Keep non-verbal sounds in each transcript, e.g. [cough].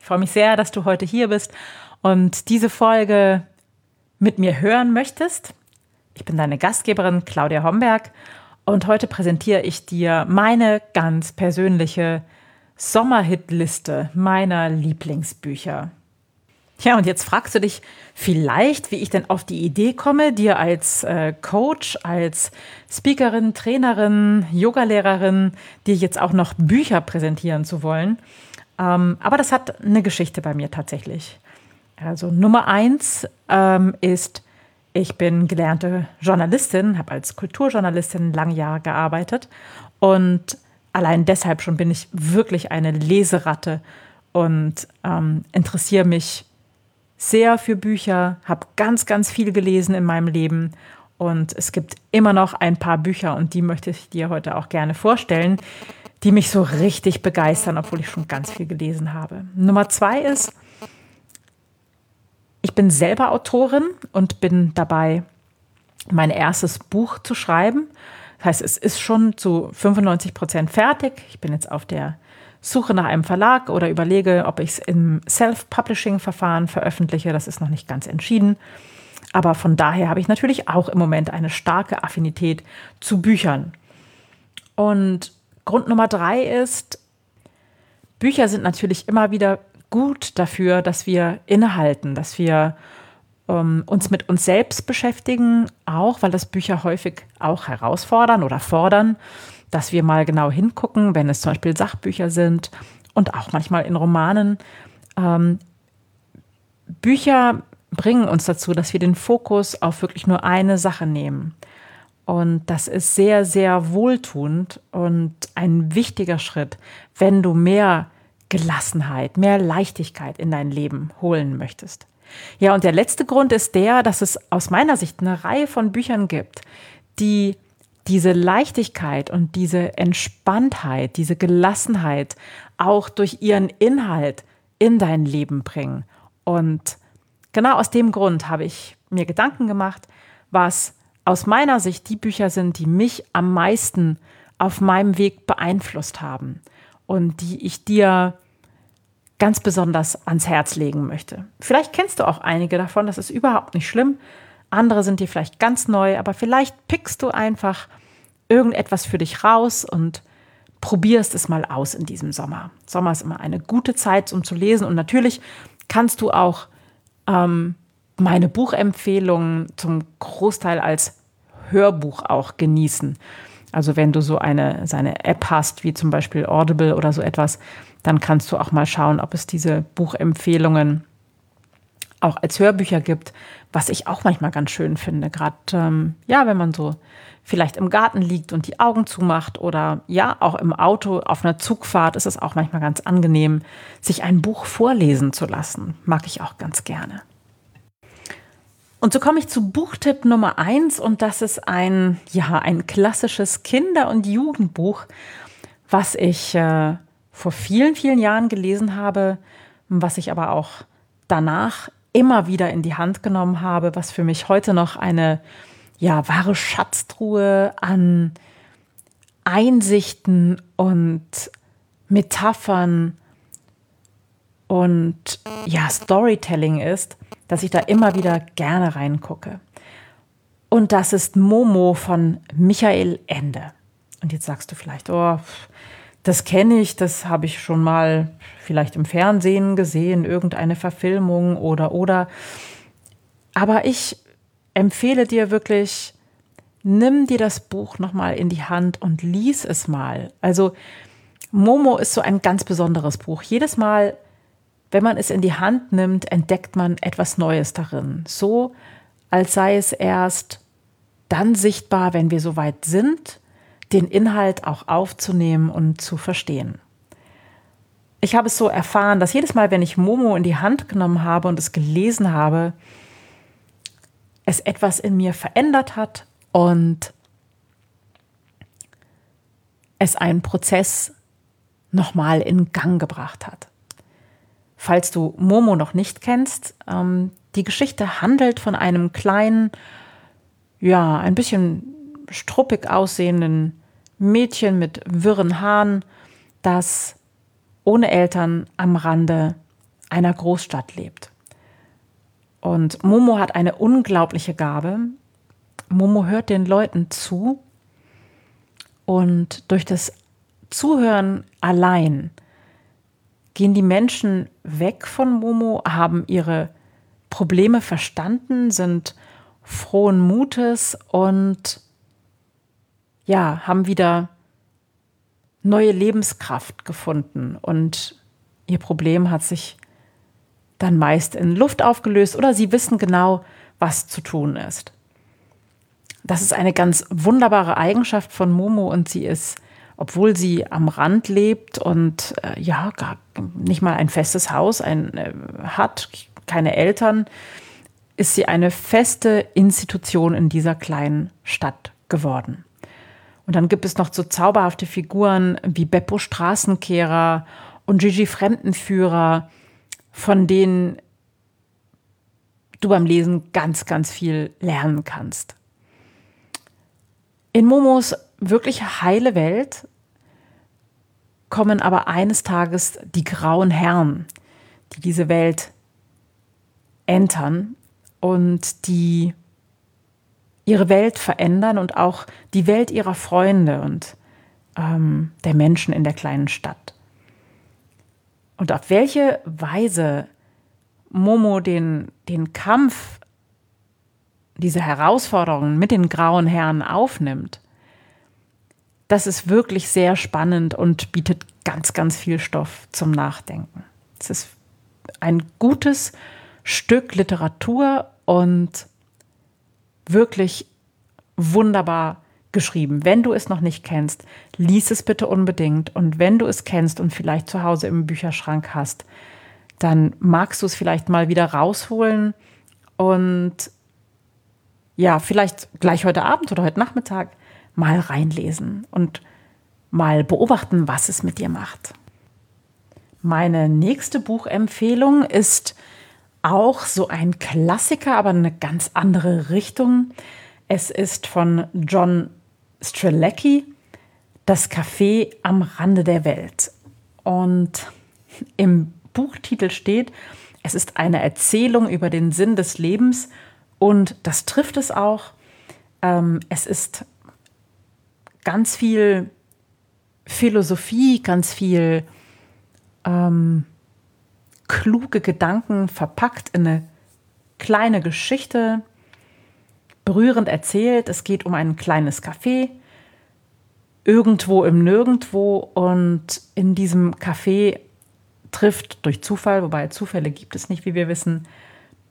Ich freue mich sehr, dass du heute hier bist und diese Folge mit mir hören möchtest. Ich bin deine Gastgeberin Claudia Homberg und heute präsentiere ich dir meine ganz persönliche Sommerhitliste meiner Lieblingsbücher. Ja, und jetzt fragst du dich vielleicht, wie ich denn auf die Idee komme, dir als äh, Coach, als Speakerin, Trainerin, Yogalehrerin, dir jetzt auch noch Bücher präsentieren zu wollen. Ähm, aber das hat eine Geschichte bei mir tatsächlich. Also Nummer eins ähm, ist, ich bin gelernte Journalistin, habe als Kulturjournalistin lange Jahre gearbeitet und allein deshalb schon bin ich wirklich eine Leseratte und ähm, interessiere mich sehr für Bücher, habe ganz, ganz viel gelesen in meinem Leben und es gibt immer noch ein paar Bücher und die möchte ich dir heute auch gerne vorstellen, die mich so richtig begeistern, obwohl ich schon ganz viel gelesen habe. Nummer zwei ist, ich bin selber Autorin und bin dabei, mein erstes Buch zu schreiben. Das heißt, es ist schon zu 95 Prozent fertig. Ich bin jetzt auf der Suche nach einem Verlag oder überlege, ob ich es im Self-Publishing-Verfahren veröffentliche. Das ist noch nicht ganz entschieden. Aber von daher habe ich natürlich auch im Moment eine starke Affinität zu Büchern. Und Grund Nummer drei ist, Bücher sind natürlich immer wieder gut dafür, dass wir innehalten, dass wir ähm, uns mit uns selbst beschäftigen, auch weil das Bücher häufig auch herausfordern oder fordern, dass wir mal genau hingucken, wenn es zum Beispiel Sachbücher sind und auch manchmal in Romanen. Ähm, Bücher bringen uns dazu, dass wir den Fokus auf wirklich nur eine Sache nehmen. Und das ist sehr, sehr wohltuend und ein wichtiger Schritt, wenn du mehr Gelassenheit, mehr Leichtigkeit in dein Leben holen möchtest. Ja, und der letzte Grund ist der, dass es aus meiner Sicht eine Reihe von Büchern gibt, die diese Leichtigkeit und diese Entspanntheit, diese Gelassenheit auch durch ihren Inhalt in dein Leben bringen. Und genau aus dem Grund habe ich mir Gedanken gemacht, was aus meiner Sicht die Bücher sind, die mich am meisten auf meinem Weg beeinflusst haben und die ich dir ganz besonders ans Herz legen möchte. Vielleicht kennst du auch einige davon, das ist überhaupt nicht schlimm. Andere sind dir vielleicht ganz neu, aber vielleicht pickst du einfach irgendetwas für dich raus und probierst es mal aus in diesem Sommer. Sommer ist immer eine gute Zeit, um zu lesen und natürlich kannst du auch ähm, meine Buchempfehlungen zum Großteil als Hörbuch auch genießen. Also wenn du so eine, seine App hast, wie zum Beispiel Audible oder so etwas, dann kannst du auch mal schauen, ob es diese Buchempfehlungen auch als Hörbücher gibt, was ich auch manchmal ganz schön finde. Gerade ähm, ja, wenn man so vielleicht im Garten liegt und die Augen zumacht oder ja, auch im Auto auf einer Zugfahrt ist es auch manchmal ganz angenehm, sich ein Buch vorlesen zu lassen. Mag ich auch ganz gerne. Und so komme ich zu Buchtipp Nummer eins und das ist ein, ja, ein klassisches Kinder- und Jugendbuch, was ich äh, vor vielen, vielen Jahren gelesen habe, was ich aber auch danach immer wieder in die Hand genommen habe, was für mich heute noch eine, ja, wahre Schatztruhe an Einsichten und Metaphern und ja, Storytelling ist dass ich da immer wieder gerne reingucke. Und das ist Momo von Michael Ende. Und jetzt sagst du vielleicht, oh, das kenne ich, das habe ich schon mal vielleicht im Fernsehen gesehen, irgendeine Verfilmung oder oder. Aber ich empfehle dir wirklich, nimm dir das Buch nochmal in die Hand und lies es mal. Also Momo ist so ein ganz besonderes Buch. Jedes Mal, wenn man es in die Hand nimmt, entdeckt man etwas Neues darin. So, als sei es erst dann sichtbar, wenn wir soweit sind, den Inhalt auch aufzunehmen und zu verstehen. ich habe es so erfahren, dass jedes Mal, wenn ich Momo in die Hand genommen habe und es gelesen habe, es etwas in mir verändert hat und es einen Prozess nochmal in Gang gebracht hat. Falls du Momo noch nicht kennst, ähm, die Geschichte handelt von einem kleinen, ja, ein bisschen struppig aussehenden Mädchen mit wirren Haaren, das ohne Eltern am Rande einer Großstadt lebt. Und Momo hat eine unglaubliche Gabe. Momo hört den Leuten zu und durch das Zuhören allein gehen die Menschen weg von Momo, haben ihre Probleme verstanden, sind frohen Mutes und ja, haben wieder neue Lebenskraft gefunden und ihr Problem hat sich dann meist in Luft aufgelöst oder sie wissen genau, was zu tun ist. Das ist eine ganz wunderbare Eigenschaft von Momo und sie ist, obwohl sie am Rand lebt und äh, ja, gar nicht mal ein festes Haus ein, äh, hat, keine Eltern, ist sie eine feste Institution in dieser kleinen Stadt geworden. Und dann gibt es noch so zauberhafte Figuren wie Beppo Straßenkehrer und Gigi Fremdenführer, von denen du beim Lesen ganz, ganz viel lernen kannst. In Momos wirklich heile Welt kommen aber eines Tages die grauen Herren, die diese Welt entern und die ihre Welt verändern und auch die Welt ihrer Freunde und ähm, der Menschen in der kleinen Stadt. Und auf welche Weise Momo den, den Kampf, diese Herausforderungen mit den grauen Herren aufnimmt, das ist wirklich sehr spannend und bietet ganz, ganz viel Stoff zum Nachdenken. Es ist ein gutes Stück Literatur und wirklich wunderbar geschrieben. Wenn du es noch nicht kennst, lies es bitte unbedingt. Und wenn du es kennst und vielleicht zu Hause im Bücherschrank hast, dann magst du es vielleicht mal wieder rausholen und ja, vielleicht gleich heute Abend oder heute Nachmittag mal reinlesen und mal beobachten, was es mit dir macht. Meine nächste Buchempfehlung ist auch so ein Klassiker, aber eine ganz andere Richtung. Es ist von John Strelecki, Das Café am Rande der Welt. Und im Buchtitel steht, es ist eine Erzählung über den Sinn des Lebens und das trifft es auch. Ähm, es ist ganz viel Philosophie, ganz viel ähm, kluge Gedanken verpackt in eine kleine Geschichte, berührend erzählt. Es geht um ein kleines Café, irgendwo im Nirgendwo. Und in diesem Café trifft durch Zufall, wobei Zufälle gibt es nicht, wie wir wissen,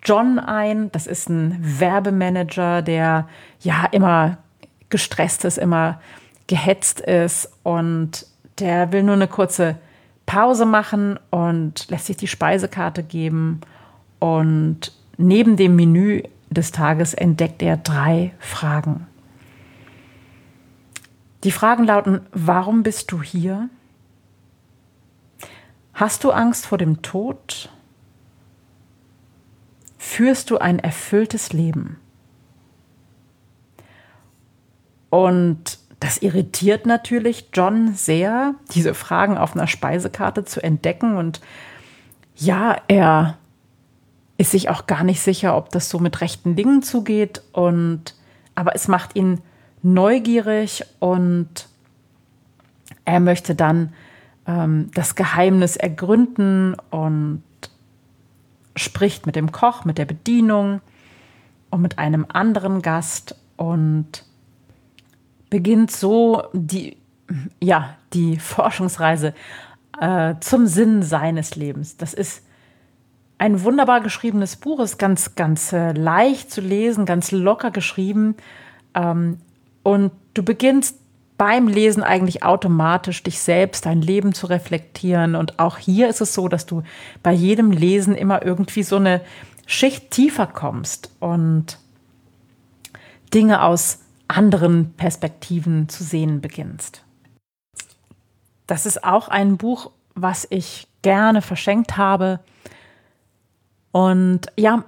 John ein. Das ist ein Werbemanager, der ja immer gestresst ist, immer gehetzt ist und der will nur eine kurze Pause machen und lässt sich die Speisekarte geben. Und neben dem Menü des Tages entdeckt er drei Fragen. Die Fragen lauten, warum bist du hier? Hast du Angst vor dem Tod? Führst du ein erfülltes Leben? Und das irritiert natürlich John sehr, diese Fragen auf einer Speisekarte zu entdecken. Und ja, er ist sich auch gar nicht sicher, ob das so mit rechten Dingen zugeht. Und aber es macht ihn neugierig und er möchte dann ähm, das Geheimnis ergründen und spricht mit dem Koch, mit der Bedienung und mit einem anderen Gast und beginnt so die, ja, die Forschungsreise äh, zum Sinn seines Lebens. Das ist ein wunderbar geschriebenes Buch, ist ganz, ganz äh, leicht zu lesen, ganz locker geschrieben. Ähm, und du beginnst beim Lesen eigentlich automatisch dich selbst, dein Leben zu reflektieren. Und auch hier ist es so, dass du bei jedem Lesen immer irgendwie so eine Schicht tiefer kommst und Dinge aus anderen Perspektiven zu sehen beginnst. Das ist auch ein Buch, was ich gerne verschenkt habe. Und ja,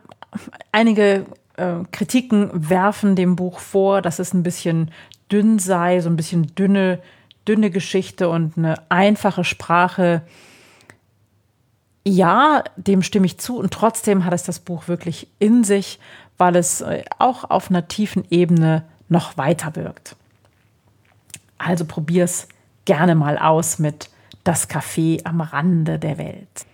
einige äh, Kritiken werfen dem Buch vor, dass es ein bisschen dünn sei, so ein bisschen dünne, dünne Geschichte und eine einfache Sprache. Ja, dem stimme ich zu und trotzdem hat es das Buch wirklich in sich, weil es äh, auch auf einer tiefen Ebene noch weiter wirkt. Also probier's gerne mal aus mit Das Café am Rande der Welt.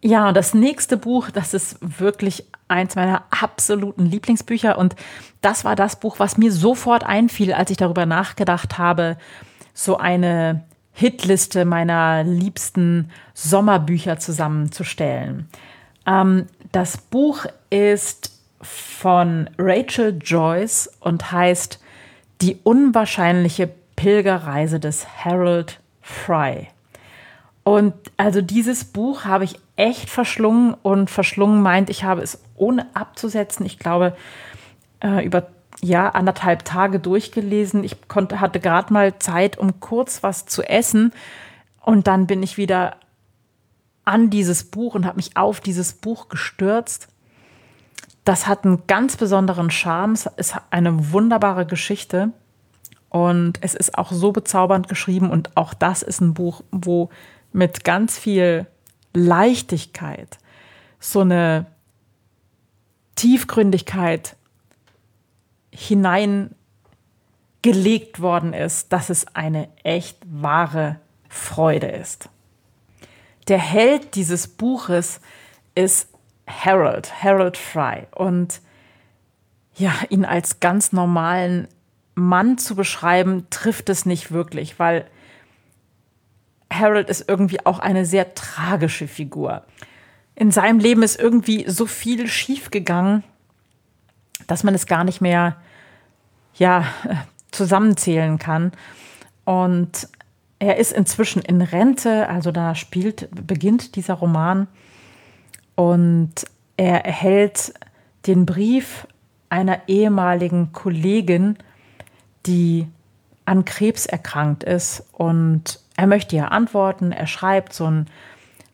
Ja, und das nächste Buch, das ist wirklich eins meiner absoluten Lieblingsbücher. Und das war das Buch, was mir sofort einfiel, als ich darüber nachgedacht habe, so eine Hitliste meiner liebsten Sommerbücher zusammenzustellen. Ähm, das Buch ist von Rachel Joyce und heißt Die unwahrscheinliche Pilgerreise des Harold Fry. Und also dieses Buch habe ich echt verschlungen und verschlungen meint, ich habe es ohne abzusetzen, ich glaube, äh, über ja, anderthalb Tage durchgelesen. Ich konnte, hatte gerade mal Zeit, um kurz was zu essen. Und dann bin ich wieder an dieses Buch und habe mich auf dieses Buch gestürzt. Das hat einen ganz besonderen Charme. Es ist eine wunderbare Geschichte. Und es ist auch so bezaubernd geschrieben. Und auch das ist ein Buch, wo mit ganz viel Leichtigkeit, so eine Tiefgründigkeit hineingelegt worden ist, dass es eine echt wahre Freude ist. Der Held dieses Buches ist Harold, Harold Fry. Und ja, ihn als ganz normalen Mann zu beschreiben, trifft es nicht wirklich, weil Harold ist irgendwie auch eine sehr tragische Figur. In seinem Leben ist irgendwie so viel schiefgegangen, dass man es gar nicht mehr ja, [laughs] zusammenzählen kann. Und er ist inzwischen in Rente, also da spielt, beginnt dieser Roman. Und er erhält den Brief einer ehemaligen Kollegin, die an Krebs erkrankt ist und er möchte ja antworten, er schreibt so einen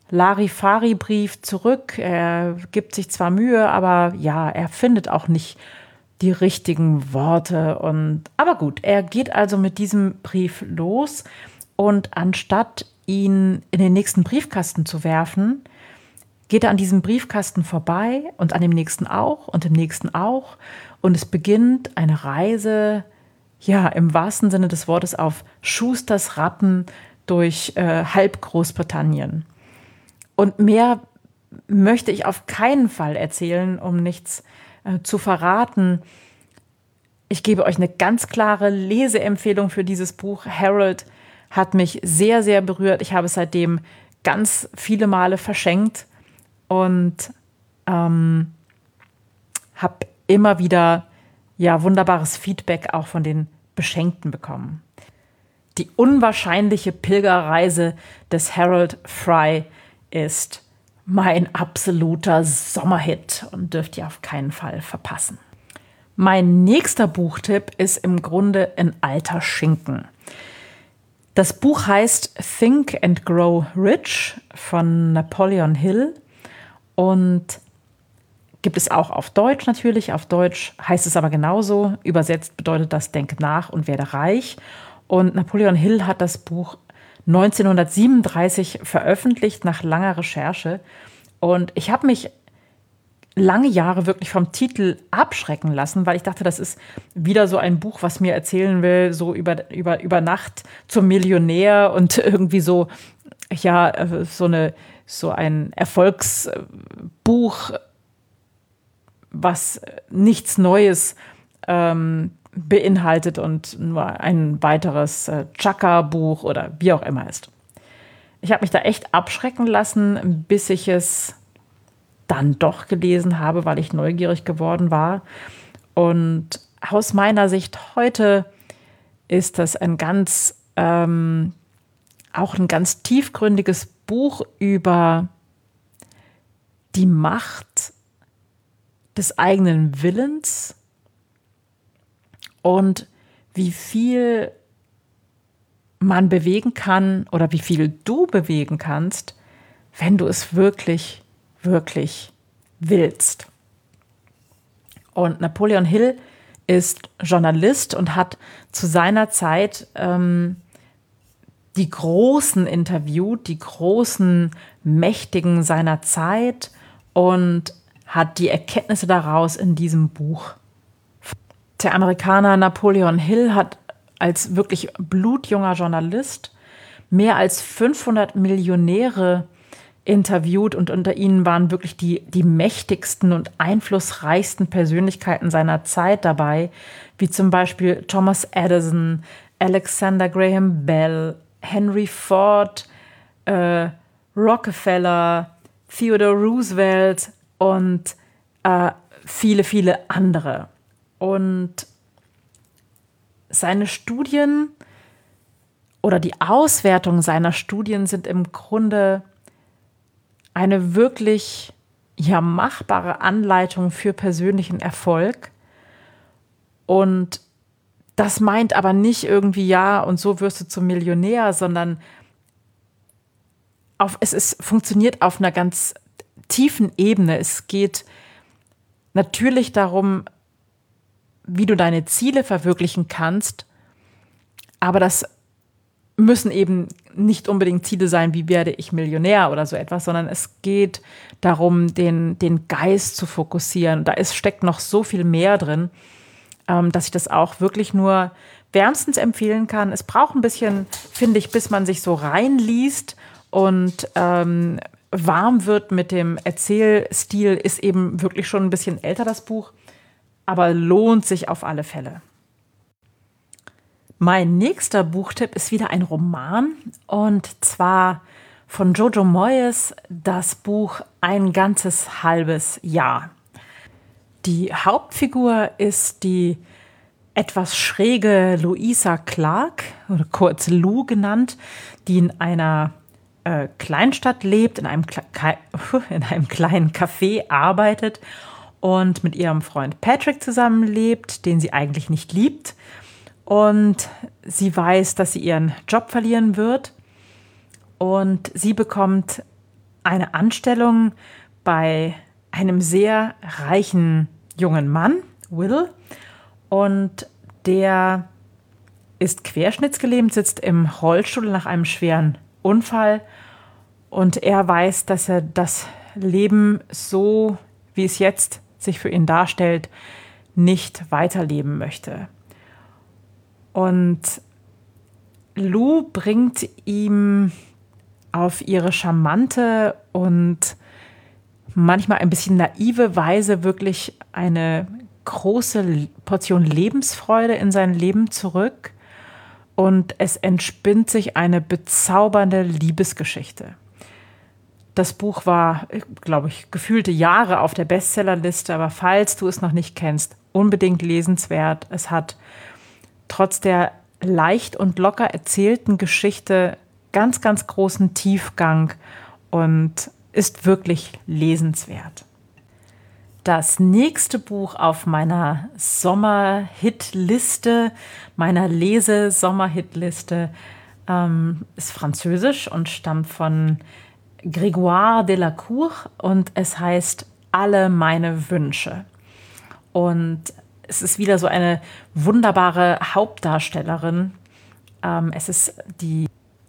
Larifari-Brief zurück. Er gibt sich zwar Mühe, aber ja, er findet auch nicht die richtigen Worte. Und aber gut, er geht also mit diesem Brief los und anstatt ihn in den nächsten Briefkasten zu werfen, geht er an diesem Briefkasten vorbei und an dem nächsten auch und dem nächsten auch. Und es beginnt eine Reise, ja, im wahrsten Sinne des Wortes auf Schusters Rappen durch äh, halb Großbritannien. Und mehr möchte ich auf keinen Fall erzählen, um nichts äh, zu verraten. Ich gebe euch eine ganz klare Leseempfehlung für dieses Buch. Harold hat mich sehr, sehr berührt. Ich habe es seitdem ganz viele Male verschenkt und ähm, habe immer wieder ja wunderbares Feedback auch von den Beschenkten bekommen. Die unwahrscheinliche Pilgerreise des Harold Fry ist mein absoluter Sommerhit und dürft ihr auf keinen Fall verpassen. Mein nächster Buchtipp ist im Grunde ein alter Schinken. Das Buch heißt Think and Grow Rich von Napoleon Hill und gibt es auch auf Deutsch natürlich. Auf Deutsch heißt es aber genauso. Übersetzt bedeutet das Denk nach und werde reich. Und Napoleon Hill hat das Buch 1937 veröffentlicht nach langer Recherche. Und ich habe mich lange Jahre wirklich vom Titel abschrecken lassen, weil ich dachte, das ist wieder so ein Buch, was mir erzählen will, so über, über, über Nacht zum Millionär und [laughs] irgendwie so, ja, so, eine, so ein Erfolgsbuch, was nichts Neues ähm, beinhaltet und nur ein weiteres äh, Chaka-Buch oder wie auch immer ist. Ich habe mich da echt abschrecken lassen, bis ich es dann doch gelesen habe, weil ich neugierig geworden war. Und aus meiner Sicht heute ist das ein ganz, ähm, auch ein ganz tiefgründiges Buch über die Macht des eigenen Willens und wie viel man bewegen kann oder wie viel du bewegen kannst, wenn du es wirklich, wirklich willst. Und Napoleon Hill ist Journalist und hat zu seiner Zeit ähm, die Großen interviewt, die großen Mächtigen seiner Zeit und hat die Erkenntnisse daraus in diesem Buch. Der Amerikaner Napoleon Hill hat als wirklich blutjunger Journalist mehr als 500 Millionäre interviewt und unter ihnen waren wirklich die, die mächtigsten und einflussreichsten Persönlichkeiten seiner Zeit dabei, wie zum Beispiel Thomas Edison, Alexander Graham Bell, Henry Ford, äh, Rockefeller, Theodore Roosevelt und äh, viele, viele andere. Und seine Studien oder die Auswertung seiner Studien sind im Grunde eine wirklich ja machbare Anleitung für persönlichen Erfolg. Und das meint aber nicht irgendwie, ja, und so wirst du zum Millionär, sondern auf, es ist, funktioniert auf einer ganz tiefen Ebene. Es geht natürlich darum, wie du deine Ziele verwirklichen kannst, aber das müssen eben nicht unbedingt Ziele sein, wie werde ich Millionär oder so etwas, sondern es geht darum, den, den Geist zu fokussieren. Da ist, steckt noch so viel mehr drin, ähm, dass ich das auch wirklich nur wärmstens empfehlen kann. Es braucht ein bisschen, finde ich, bis man sich so reinliest und ähm, warm wird mit dem Erzählstil, ist eben wirklich schon ein bisschen älter das Buch, aber lohnt sich auf alle Fälle. Mein nächster Buchtipp ist wieder ein Roman und zwar von Jojo Moyes das Buch Ein ganzes halbes Jahr. Die Hauptfigur ist die etwas schräge Louisa Clark, oder kurz Lou genannt, die in einer äh, Kleinstadt lebt, in einem, [laughs] in einem kleinen Café arbeitet und mit ihrem Freund Patrick zusammenlebt, den sie eigentlich nicht liebt. Und sie weiß, dass sie ihren Job verlieren wird. Und sie bekommt eine Anstellung bei einem sehr reichen jungen Mann, Will, und der ist querschnittsgelähmt, sitzt im Rollstuhl nach einem schweren Unfall und er weiß, dass er das Leben so, wie es jetzt sich für ihn darstellt, nicht weiterleben möchte. Und Lou bringt ihm auf ihre charmante und manchmal ein bisschen naive Weise wirklich eine große Portion Lebensfreude in sein Leben zurück und es entspinnt sich eine bezaubernde Liebesgeschichte. Das Buch war, glaube ich, gefühlte Jahre auf der Bestsellerliste, aber falls du es noch nicht kennst, unbedingt lesenswert. Es hat trotz der leicht und locker erzählten Geschichte ganz, ganz großen Tiefgang und ist wirklich lesenswert. Das nächste Buch auf meiner Sommerhitliste, meiner Lese-Sommerhitliste, ähm, ist französisch und stammt von Grégoire de la Cour und es heißt Alle meine Wünsche. Und es ist wieder so eine wunderbare Hauptdarstellerin. Ähm, es ist die,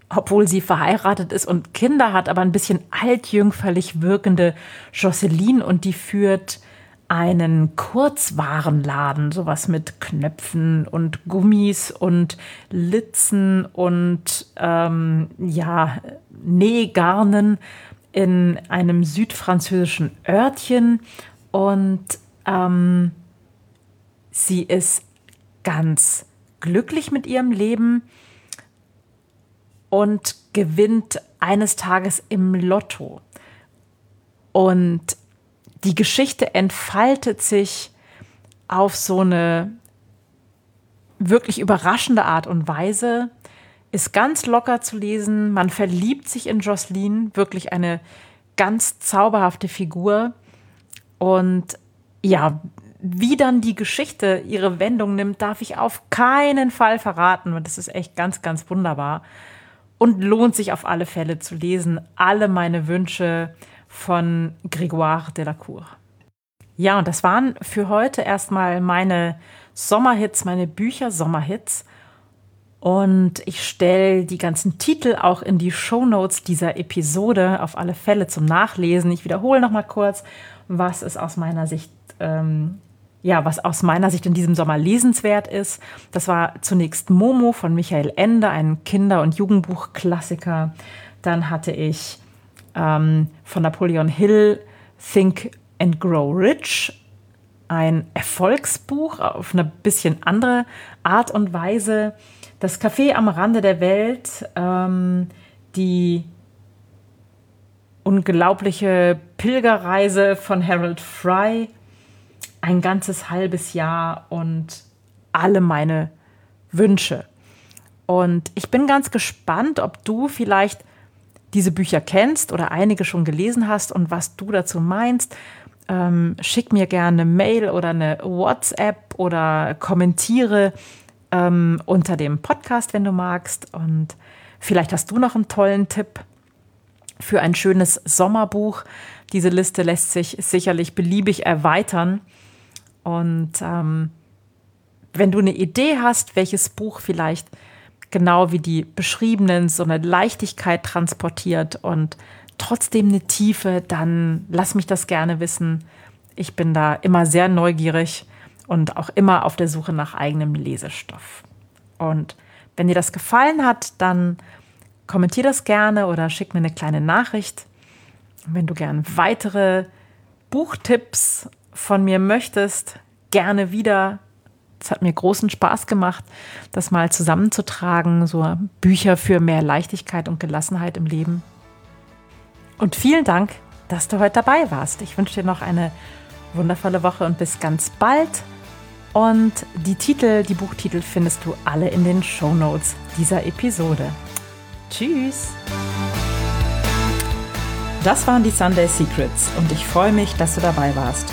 obwohl sie verheiratet ist und Kinder hat, aber ein bisschen altjüngferlich wirkende Jocelyn und die führt einen Kurzwarenladen, sowas mit Knöpfen und Gummis und Litzen und ähm, ja, Nähgarnen in einem südfranzösischen Örtchen und ähm, Sie ist ganz glücklich mit ihrem Leben und gewinnt eines Tages im Lotto. Und die Geschichte entfaltet sich auf so eine wirklich überraschende Art und Weise, ist ganz locker zu lesen. Man verliebt sich in Jocelyn, wirklich eine ganz zauberhafte Figur. Und ja, wie dann die Geschichte ihre Wendung nimmt, darf ich auf keinen Fall verraten. Und das ist echt ganz, ganz wunderbar. Und lohnt sich auf alle Fälle zu lesen. Alle meine Wünsche von Grégoire Delacour. Ja, und das waren für heute erstmal meine Sommerhits, meine Bücher Sommerhits. Und ich stelle die ganzen Titel auch in die Shownotes dieser Episode auf alle Fälle zum Nachlesen. Ich wiederhole noch mal kurz, was es aus meiner Sicht ähm, ja, was aus meiner Sicht in diesem Sommer lesenswert ist. Das war zunächst Momo von Michael Ende, ein Kinder- und Jugendbuchklassiker. Dann hatte ich ähm, von Napoleon Hill Think and Grow Rich, ein Erfolgsbuch auf eine bisschen andere Art und Weise. Das Café am Rande der Welt, ähm, die unglaubliche Pilgerreise von Harold Fry, ein ganzes halbes Jahr und alle meine Wünsche. Und ich bin ganz gespannt, ob du vielleicht diese Bücher kennst oder einige schon gelesen hast und was du dazu meinst. Ähm, schick mir gerne eine Mail oder eine WhatsApp oder kommentiere ähm, unter dem Podcast, wenn du magst. Und vielleicht hast du noch einen tollen Tipp für ein schönes Sommerbuch. Diese Liste lässt sich sicherlich beliebig erweitern. Und ähm, wenn du eine Idee hast, welches Buch vielleicht genau wie die beschriebenen so eine Leichtigkeit transportiert und trotzdem eine Tiefe, dann lass mich das gerne wissen. Ich bin da immer sehr neugierig und auch immer auf der Suche nach eigenem Lesestoff. Und wenn dir das gefallen hat, dann kommentier das gerne oder schick mir eine kleine Nachricht. Wenn du gerne weitere Buchtipps von mir möchtest, gerne wieder. Es hat mir großen Spaß gemacht, das mal zusammenzutragen, so Bücher für mehr Leichtigkeit und Gelassenheit im Leben. Und vielen Dank, dass du heute dabei warst. Ich wünsche dir noch eine wundervolle Woche und bis ganz bald. Und die Titel, die Buchtitel findest du alle in den Show Notes dieser Episode. Tschüss! Das waren die Sunday Secrets und ich freue mich, dass du dabei warst.